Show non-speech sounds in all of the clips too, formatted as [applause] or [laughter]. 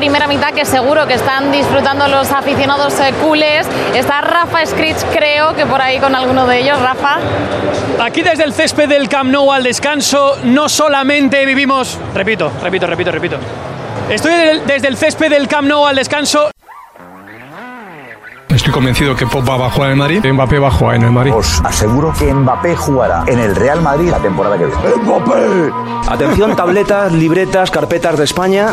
Primera mitad que seguro que están disfrutando los aficionados eh, culés. Está Rafa Scritch, creo que por ahí con alguno de ellos. Rafa. Aquí desde el césped del Camp Nou al descanso, no solamente vivimos, repito, repito, repito, repito. Estoy desde el césped del Camp Nou al descanso. Estoy convencido que Pop va a jugar en el Madrid, Mbappé va a jugar en el Madrid. Os aseguro que Mbappé jugará en el Real Madrid la temporada que viene. ¡Mbappé! Atención, tabletas, libretas, carpetas de España.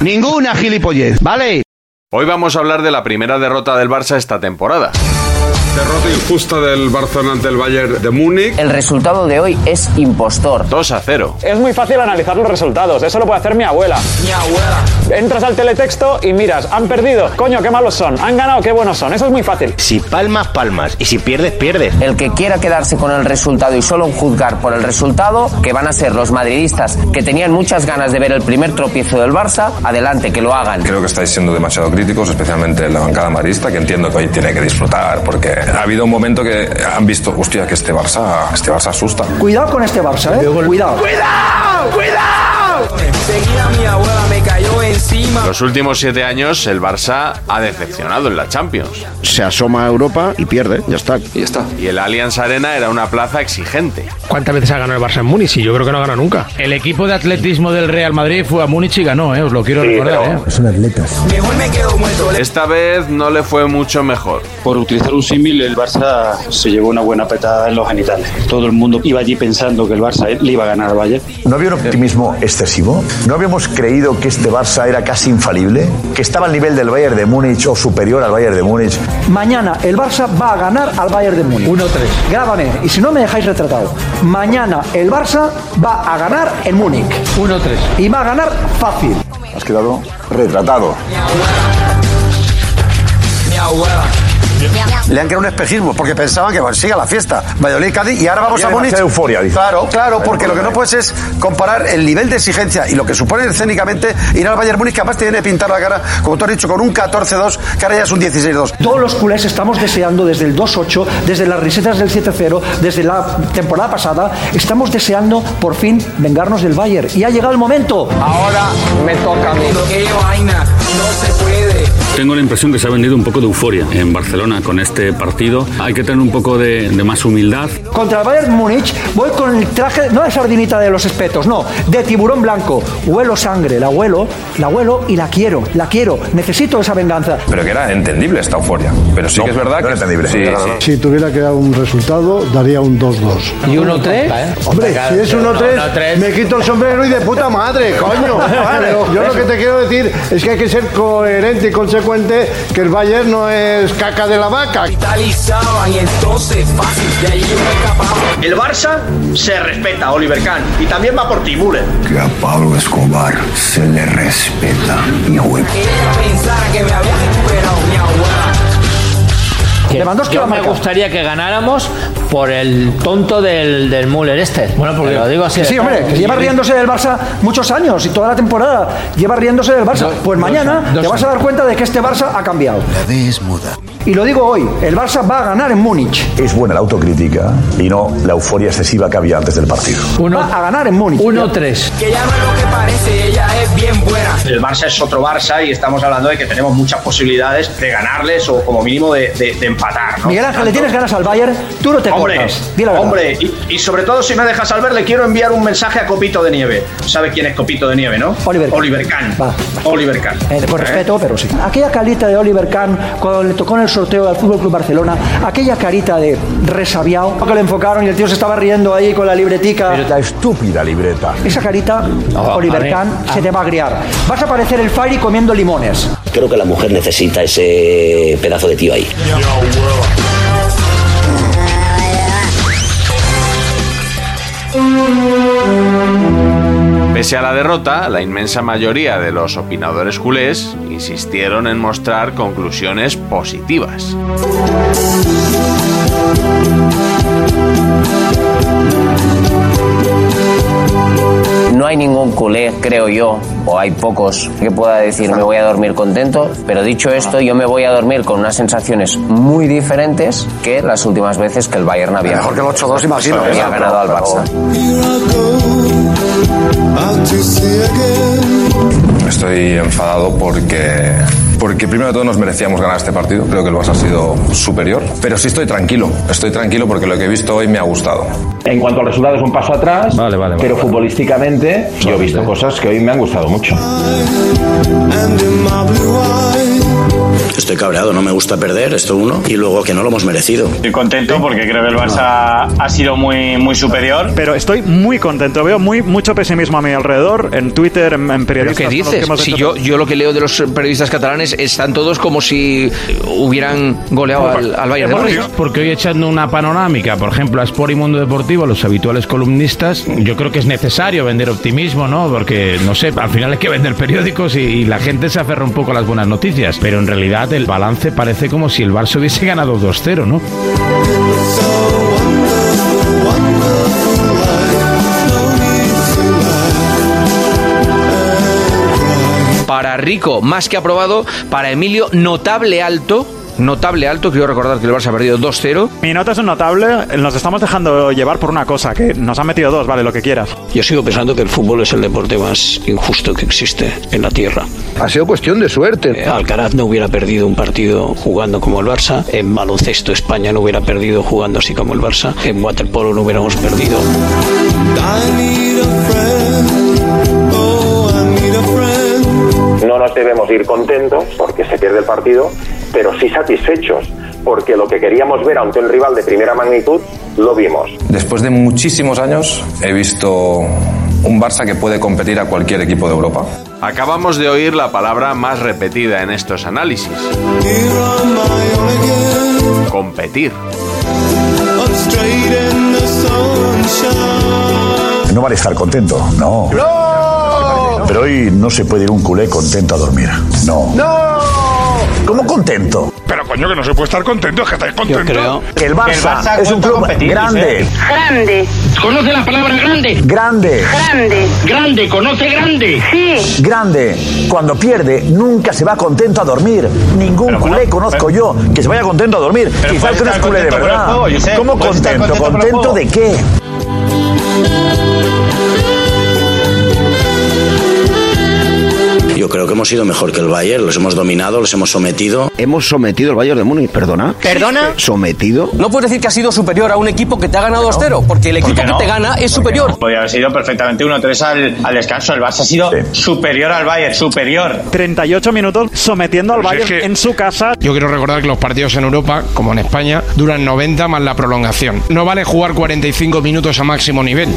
Ninguna gilipollez, ¿vale? Hoy vamos a hablar de la primera derrota del Barça esta temporada. Derrota injusta del Barcelona ante el Bayern de Múnich. El resultado de hoy es impostor. 2 a 0. Es muy fácil analizar los resultados, eso lo puede hacer mi abuela. Mi abuela. Entras al teletexto y miras, han perdido, coño, qué malos son, han ganado, qué buenos son, eso es muy fácil. Si palmas, palmas. Y si pierdes, pierdes. El que quiera quedarse con el resultado y solo juzgar por el resultado, que van a ser los madridistas que tenían muchas ganas de ver el primer tropiezo del Barça, adelante, que lo hagan. Creo que estáis siendo demasiado críticos, especialmente la bancada madridista, que entiendo que hoy tiene que disfrutar, porque ha habido un momento que han visto, hostia, que este Barça, este Barça asusta. Cuidado con este Barça, ¿eh? Cuidado. ¡Cuidado! ¡Cuidado! Mi abuela encima. Los últimos siete años el Barça ha decepcionado en la Champions. Se asoma a Europa y pierde. Ya está. Y ya está. Y el Allianz Arena era una plaza exigente. ¿Cuántas veces ha ganado el Barça en Múnich? Y yo creo que no ha ganado nunca. El equipo de atletismo del Real Madrid fue a Múnich y ganó, ¿eh? os lo quiero recordar. ¿eh? Son atletas. Mejor me quedo muerto. Esta vez no le fue mucho mejor. Por utilizar un símil, el Barça se llevó una buena petada en los genitales. Todo el mundo iba allí pensando que el Barça le iba a ganar al Bayern. ¿No había un optimismo excesivo? ¿No habíamos creído que este Barça era casi infalible? ¿Que estaba al nivel del Bayern de Múnich o superior al Bayern de Múnich? Mañana el Barça va a ganar al Bayern de Múnich. 1-3. Grábame, y si no me dejáis retratado. Mañana el Barça va a ganar en Múnich. 1-3. Y va a ganar fácil. Has quedado retratado. Mi abuela. Le han creado un espejismo porque pensaban que bueno, siga la fiesta. Valladolid, Cádiz y ahora vamos Había a Múnich. euforia, dice. Claro, claro, porque lo que no puedes es comparar el nivel de exigencia y lo que supone escénicamente ir al Bayern Múnich, que además te viene a pintar la cara, como tú has dicho, con un 14-2, que ahora ya es un 16-2. Todos los culés estamos deseando desde el 2-8, desde las risetas del 7-0, desde la temporada pasada, estamos deseando por fin vengarnos del Bayern. Y ha llegado el momento. Ahora me toca a mí. No se puede. Tengo la impresión que se ha vendido un poco de euforia en Barcelona con este partido. Hay que tener un poco de, de más humildad. Contra el Bayern Múnich voy con el traje, no de sardinita de los espetos, no, de tiburón blanco. Huelo sangre, la huelo, la huelo y la quiero, la quiero. Necesito esa venganza. Pero que era entendible esta euforia. Pero sí que es verdad no que era entendible. Sí, No, no, sí. Si tuviera que dar un resultado, daría un 2-2. ¿Y 1-3? Hombre, si es 1-3, me quito el sombrero y de puta madre, coño. [laughs] Pero yo lo que te quiero decir es que hay que ser coherente y consecuente que el Bayern no es caca de la vaca. Capitalizaban y entonces fácil, de ahí yo me escapaba. El Barça se respeta, Oliver Kahn, y también va por ti, Müller. Que a Pablo Escobar se le respeta, mi huevo. Ella pensara que me había recuperado mi abuela. Lewandowski Yo va a me gustaría que ganáramos por el tonto del, del Müller este. Bueno, porque lo digo así. Que sí, hombre, que lleva riéndose del Barça muchos años y toda la temporada lleva riéndose del Barça. Pues mañana dos te vas a dar cuenta de que este Barça ha cambiado. La D es muda. Y lo digo hoy, el Barça va a ganar en Múnich. Es buena la autocrítica y no la euforia excesiva que había antes del partido. va a ganar en Múnich. 1-3. Que llama lo que parece, ella es bien buena. El Barça es otro Barça y estamos hablando de que tenemos muchas posibilidades de ganarles o como mínimo de, de- de empatar. ¿no? Miguel Ángel, ¿le tienes ganas al Bayern? Tú no te Hombre, cortas. Di la verdad. hombre, y, y sobre todo si me dejas al ver, le quiero enviar un mensaje a Copito de Nieve. ¿Sabe quién es Copito de Nieve, no? Oliver. Oliver Kahn. Va, Oliver Kahn. Eh, con respeto, pero sí. Aquella carita de Oliver Kahn cuando le tocó en el sorteo al Fútbol Club Barcelona, aquella carita de resabiado que le enfocaron y el tío se estaba riendo ahí con la libretica. La estúpida libreta. Esa carita, No, Oliver Kahn, a- se te va a agriar. Vas a parecer el Fairy comiendo limones. Creo que la mujer necesita ese pedazo de tío ahí. Pese a la derrota, la inmensa mayoría de los opinadores culés insistieron en mostrar conclusiones positivas. No hay ningún culé, creo yo, o hay pocos que pueda decir me voy a dormir contento, pero dicho esto, yo me voy a dormir con unas sensaciones muy diferentes que las últimas veces que el Bayern había, Mejor que el 8-2, imagino. había ganado al Barça. Estoy enfadado porque, porque primero de todo nos merecíamos ganar este partido. Creo que el Barça ha sido superior. Pero sí estoy tranquilo. Estoy tranquilo porque lo que he visto hoy me ha gustado. En cuanto al resultado es un paso atrás, pero futbolísticamente yo he visto cosas que hoy me han gustado mucho. Estoy cabreado, no me gusta perder, esto uno, y luego que no lo hemos merecido. Estoy contento porque creo que el Barça ha sido muy, muy superior. Pero estoy muy contento. Veo muy, mucho pesimismo a mi alrededor, en Twitter, en, en ¿Pero periodistas. qué que dices? Si yo, yo lo que leo de los periodistas catalanes están todos como si hubieran goleado al, al Bayern de Múnich. Porque hoy echando una panorámica, por ejemplo, a Sport y Mundo Deportivo, los habituales columnistas, yo creo que es necesario vender optimismo, ¿no? Porque, no sé, al final hay que vender periódicos y, y la gente se aferra un poco a las buenas noticias. Pero en realidad el balance parece como si el Barça hubiese ganado 2-0, ¿no? Para Rico, más que aprobado. Para Emilio, notable alto. Notable alto. Quiero recordar que el Barça ha perdido 2-0. Mi nota es un notable. Nos estamos dejando llevar por una cosa, que nos han metido dos, vale, lo que quieras. Yo sigo pensando que el fútbol es el deporte más injusto que existe en la Tierra. Ha sido cuestión de suerte. Eh, Alcaraz no hubiera perdido un partido jugando como el Barça. En baloncesto España no hubiera perdido jugando así como el Barça. En waterpolo no hubiéramos perdido. No nos debemos ir contentos porque se pierde el partido, pero sí satisfechos porque lo que queríamos ver ante un rival de primera magnitud lo vimos. Después de muchísimos años he visto un Barça que puede competir a cualquier equipo de Europa. Acabamos de oír la palabra más repetida en estos análisis. Competir. No vale estar contento, no. Pero hoy no se puede ir un culé contento a dormir. No. ¡No! ¿Cómo contento? Pero coño, que no se puede estar contento, es que estáis contentos. Que el Barça, es un club grande. Grande. ¿Conoce la palabra grande? Grande. Grande. Grande, ¿conoce grande? Sí. Grande. Cuando pierde, nunca se va contento a dormir. Ningún culé conozco yo que se vaya contento a dormir. Quizás eres estar culé de verdad. juego, ¿Cómo contento? contento por el ¿Contento juego. de qué? Yo creo que hemos sido mejor que el Bayern, los hemos dominado, los hemos sometido. Hemos sometido al Bayern de Múnich, perdona. ¿Perdona? ¿Sometido? No puedes decir que has sido superior a un equipo que te ha ganado 2-0, porque el equipo que no? te gana es superior. Podría haber sido perfectamente 1-3 al, al descanso. El Barça ha sido superior al Bayern, superior. 38 minutos sometiendo al Pues es Bayern que- en su casa. Yo quiero recordar que los partidos en Europa, como en España, duran 90 más la prolongación. No vale jugar 45 minutos a máximo nivel.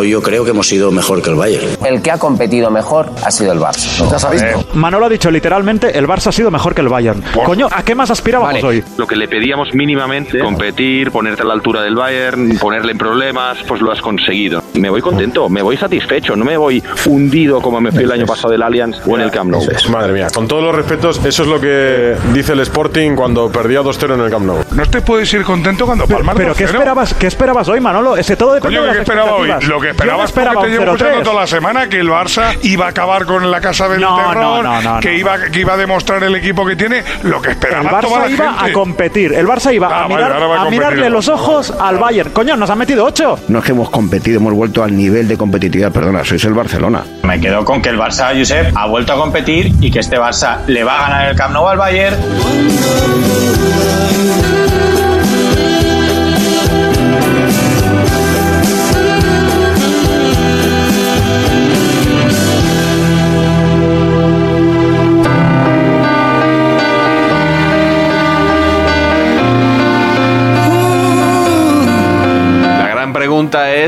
Hoy yo creo que hemos sido mejor que el Bayern. El que ha competido mejor ha sido el Barça. Ya se ha visto. Manolo ha dicho literalmente, el Barça ha sido mejor que el Bayern. Coño, ¿a qué más aspirábamos hoy? Lo que le pedíamos mínimamente, competir, ponerte a la altura del Bayern, ponerle en problemas, pues lo has conseguido. Me voy contento, me voy satisfecho, no me voy hundido como me fui el año pasado del Allianz o en el Camp Nou. Madre mía, con todos los respetos, eso es lo que dice el Sporting cuando perdía 2-0 en el Camp Nou. No te puedes ir contento cuando palmar Pero ¿qué 2-0. esperabas, ¿qué esperabas hoy, Manolo? Ese todo depende Coño, de ¿qué esperaba hoy? expectativas. Lo que Yo esperabas no esperaba porque te llevo escuchando 0-3. toda la semana que el Barça iba a acabar con la casa del No, terror, no, no, no, que, no. Iba, que iba a demostrar el equipo que tiene, lo que El esperaba toda la Barça iba gente. a competir. El Barça iba Ah, a, mirar- a mirarle los ojos al Bayern. Coño, nos han metido 8. No es que hemos competido, hemos vuelto al nivel de competitividad, perdona, sois el Barcelona. Me quedo con que el Barça, Josep, ha vuelto a competir y que este Barça le va a ganar el Camp Nou al Bayern.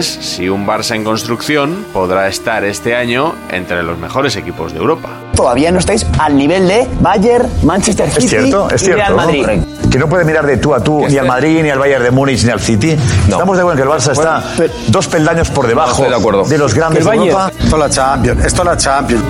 Es si un Barça en construcción podrá estar este año entre los mejores equipos de Europa. Todavía no estáis al nivel de Bayern, Manchester City Es cierto, es y cierto. Real Madrid. Que no puede mirar de tú a tú ni al Madrid, ni al Bayern de Múnich, ni al City. Estamos de acuerdo en que el Barça está dos peldaños por debajo de, los grandes de Europa. Esto es la Champions, esto es la Champions.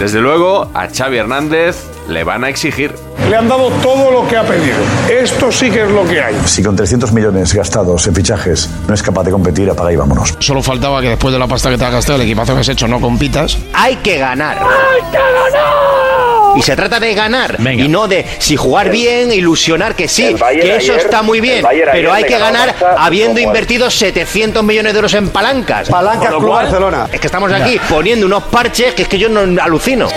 Desde luego, a Xavi Hernández le van a exigir. Le han dado todo lo que ha pedido. Esto sí que es lo que hay. Si con 300 millones gastados en fichajes no es capaz de competir, apaga y vámonos. Solo faltaba que después de la pasta que te has gastado, el equipazo que has hecho, no compitas. Hay que ganar. Y se trata de ganar y no de si jugar bien, ilusionar que sí, que eso ayer- está muy bien, pero ayer hay que ganar habiendo invertido 700 millones de euros en palancas. Palancas Club cual, Barcelona. Es que estamos aquí poniendo unos parches que es que yo no alucino.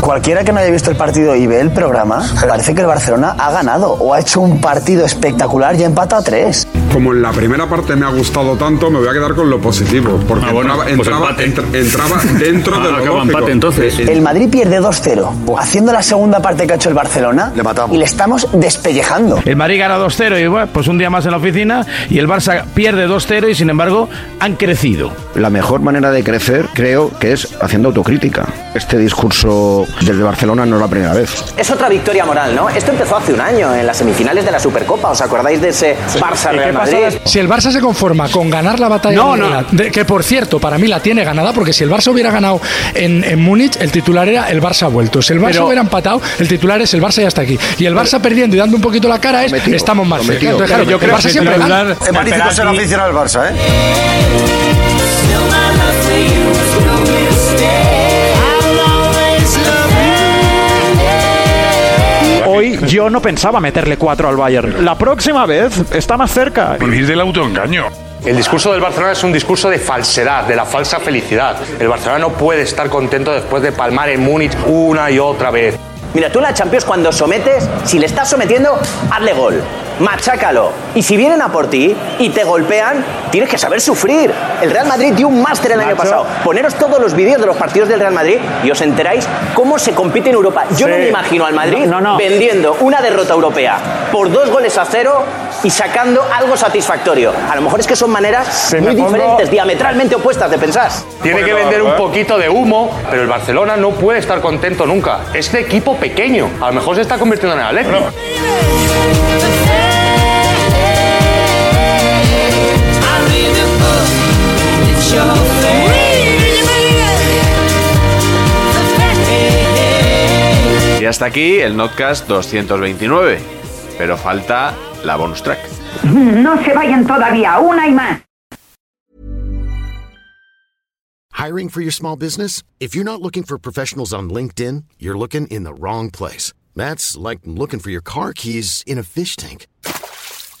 Cualquiera que no haya visto el partido y ve el programa, parece que el Barcelona ha ganado o ha hecho un partido espectacular y ha empatado a tres. Como en la primera parte me ha gustado tanto, me voy a quedar con lo positivo. Porque Ah, bueno, entraba, pues entraba- empate. entra- entraba dentro [laughs] de Ah, lo acaba lógico. empate, entonces. Eh, El Madrid pierde 2-0, haciendo la segunda parte que ha hecho el Barcelona y le estamos despellejando. El Madrid gana 2-0 y bueno, pues un día más en la oficina y el Barça pierde 2-0 y sin embargo han crecido. La mejor manera de crecer, creo, que es haciendo autocrítica. Este discurso desde Barcelona no es la primera vez. Es otra victoria moral, ¿no? Esto empezó hace un año, en las semifinales de la Supercopa. ¿Os acordáis de ese Barça-Real Madrid? Si el Barça se conforma con ganar la batalla No, de no. Múnich, de- que por cierto, para mí la tiene ganada, porque si el Barça hubiera ganado en, en Múnich, el titular era el Barça ha vuelto. Si el Barça Pero- hubiera empatado, el titular es el Barça ya está aquí. Y el Barça perdiendo y dando un poquito la cara es estamos más cerca. Entonces, claro, el Barça siempre gana. Es magnífico ser aficionado al Barça, ¿eh? Hoy yo no pensaba meterle 4 al Bayern. La próxima vez está más cerca. Vivir del autoengaño. El discurso del Barcelona es un discurso de falsedad, de la falsa felicidad. El Barcelona no puede estar contento después de palmar en Múnich una y otra vez. Mira, tú en la Champions cuando sometes, si le estás sometiendo, hazle gol. Machácalo. Y si vienen a por ti y te golpean, tienes que saber sufrir. El Real Madrid dio un máster el año pasado. Poneros todos los vídeos de los partidos del Real Madrid y os enteráis cómo se compite en Europa. Yo no me imagino al Madrid No, no, no. vendiendo una derrota europea por dos goles a cero y sacando algo satisfactorio. A lo mejor es que son maneras muy pongo- diferentes, diametralmente opuestas de pensar. Tiene que vender un poquito de humo, pero el Barcelona no puede estar contento nunca. Este equipo pequeño, a lo mejor se está convirtiendo en el Atleti. Y hasta aquí el Notcast 229. Pero falta la bonus track. No se vayan todavía, una y más. Hiring for your small business? If you're not looking for professionals on LinkedIn, you're looking in the wrong place. That's like looking for your car keys in a fish tank.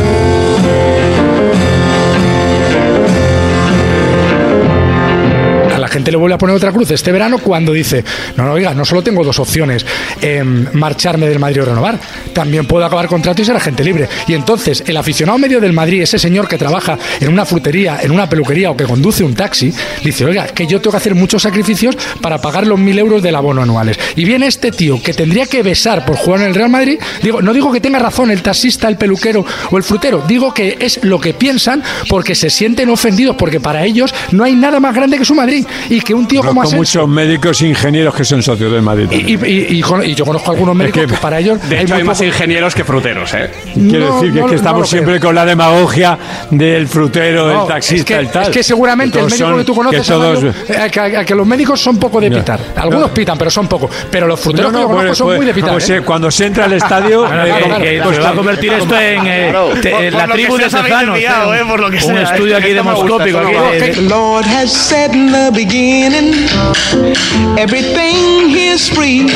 A gente le vuelve a poner otra cruz este verano cuando dice, no, no, oiga, no solo tengo dos opciones, em, marcharme del Madrid o renovar, también puedo acabar contrato y ser agente libre. Y entonces el aficionado medio del Madrid, ese señor que trabaja en una frutería, en una peluquería o que conduce un taxi, dice, oiga, que yo tengo que hacer muchos sacrificios para pagar los mil euros del abono anuales. Y viene este tío que tendría que besar por jugar en el Real Madrid, digo, no digo que tenga razón el taxista, el peluquero o el frutero, digo que es lo que piensan porque se sienten ofendidos, porque para ellos no hay nada más grande que su Madrid y que un tío como Asensio muchos médicos e ingenieros que son socios del Madrid. y, y- y- y con- y yo conozco algunos médicos que, para ellos De hecho, muy hay más poco- ingenieros que fruteros, ¿eh? Quiero No, decir que no, es que no estamos lo siempre con la demagogia del frutero, No, del taxista, es que, el tal. es que seguramente el médico son- que tú conoces, que todos- eh, que, a- que los médicos son poco de pitar. Algunos No. pitan, pero son poco. Pero los fruteros No, que no, yo conozco pues- son pues- muy de pitar. pues, ¿eh? eh, cuando se entra al estadio, [laughs] eh, que- que Pues va a convertir esto en la tribu de que un estudio aquí demoscópico. Beginning, everything is free,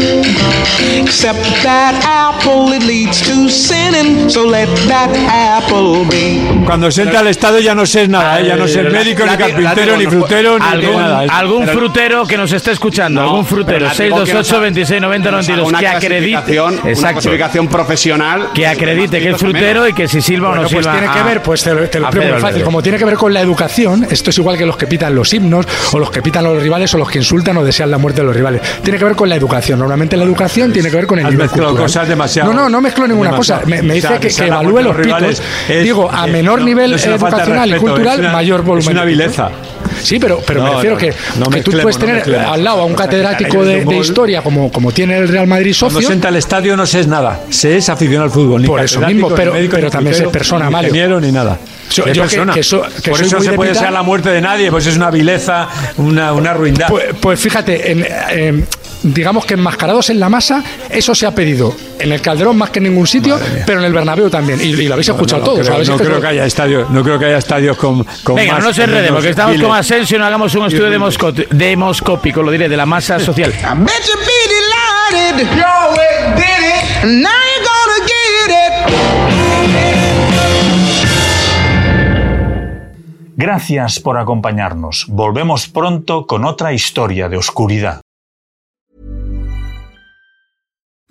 except that apple it leads to sinning. So let that apple be. cuando se entra al estadio ya no sé nada, eh, ya no sé médico, ni carpintero, ni frutero, ni algún, nada. algún Pero- frutero que nos esté escuchando, No, algún frutero, la digo que nos 628 haga- 26 90 que nos haga 92, una que acredite, una clasificación profesional que acredite que es frutero y que si silba o Bueno, no pues silba. tiene que a- ver, pues te lo, te lo a explico muy fácil. Como tiene que ver con la educación, esto es igual que los que pitan los himnos, o los que pitan a los rivales, o los que insultan o desean la muerte de los rivales. Tiene que ver con la educación. Normalmente la educación tiene que ver con el nivel cultural. cosas demasiado- No, no, no mezclo ninguna demasiado. cosa. Me, me O sea, dice que, que evalúe los los rivales es- Digo, a es- menor no- nivel no es educacional y respeto, cultural, es una- mayor volumen. Es una vileza. Sí, pero, pero me No, refiero no, que, no que tú puedes tener al lado a un catedrático de, un de historia como, como tiene el Real Madrid Cuando socio. se entra al estadio no se es nada, se es aficionado al fútbol. Ni Por eso mismo, pero- médico, pero también frutero, ser persona, ni Mario. ni nada. Yo- Es yo persona. que so- que Por soy eso se de puede desear la muerte de nadie, pues es una vileza, una, una ruindad. Pues, pues fíjate, en, em, digamos que enmascarados en la masa, eso se ha pedido en el Calderón más que en ningún sitio, pero en el Bernabéu también. Y, y lo habéis escuchado no, todos. creo, no que creo que haya estadios, no creo que haya estadios con, con Venga, más no nos enredemos, que estamos miles. con Asensio, no hagamos un estudio demosco- demoscópico, lo diré, de la masa social. I bet you be delighted. Did it. Now gonna Gracias por acompañarnos. Volvemos pronto con otra historia de oscuridad.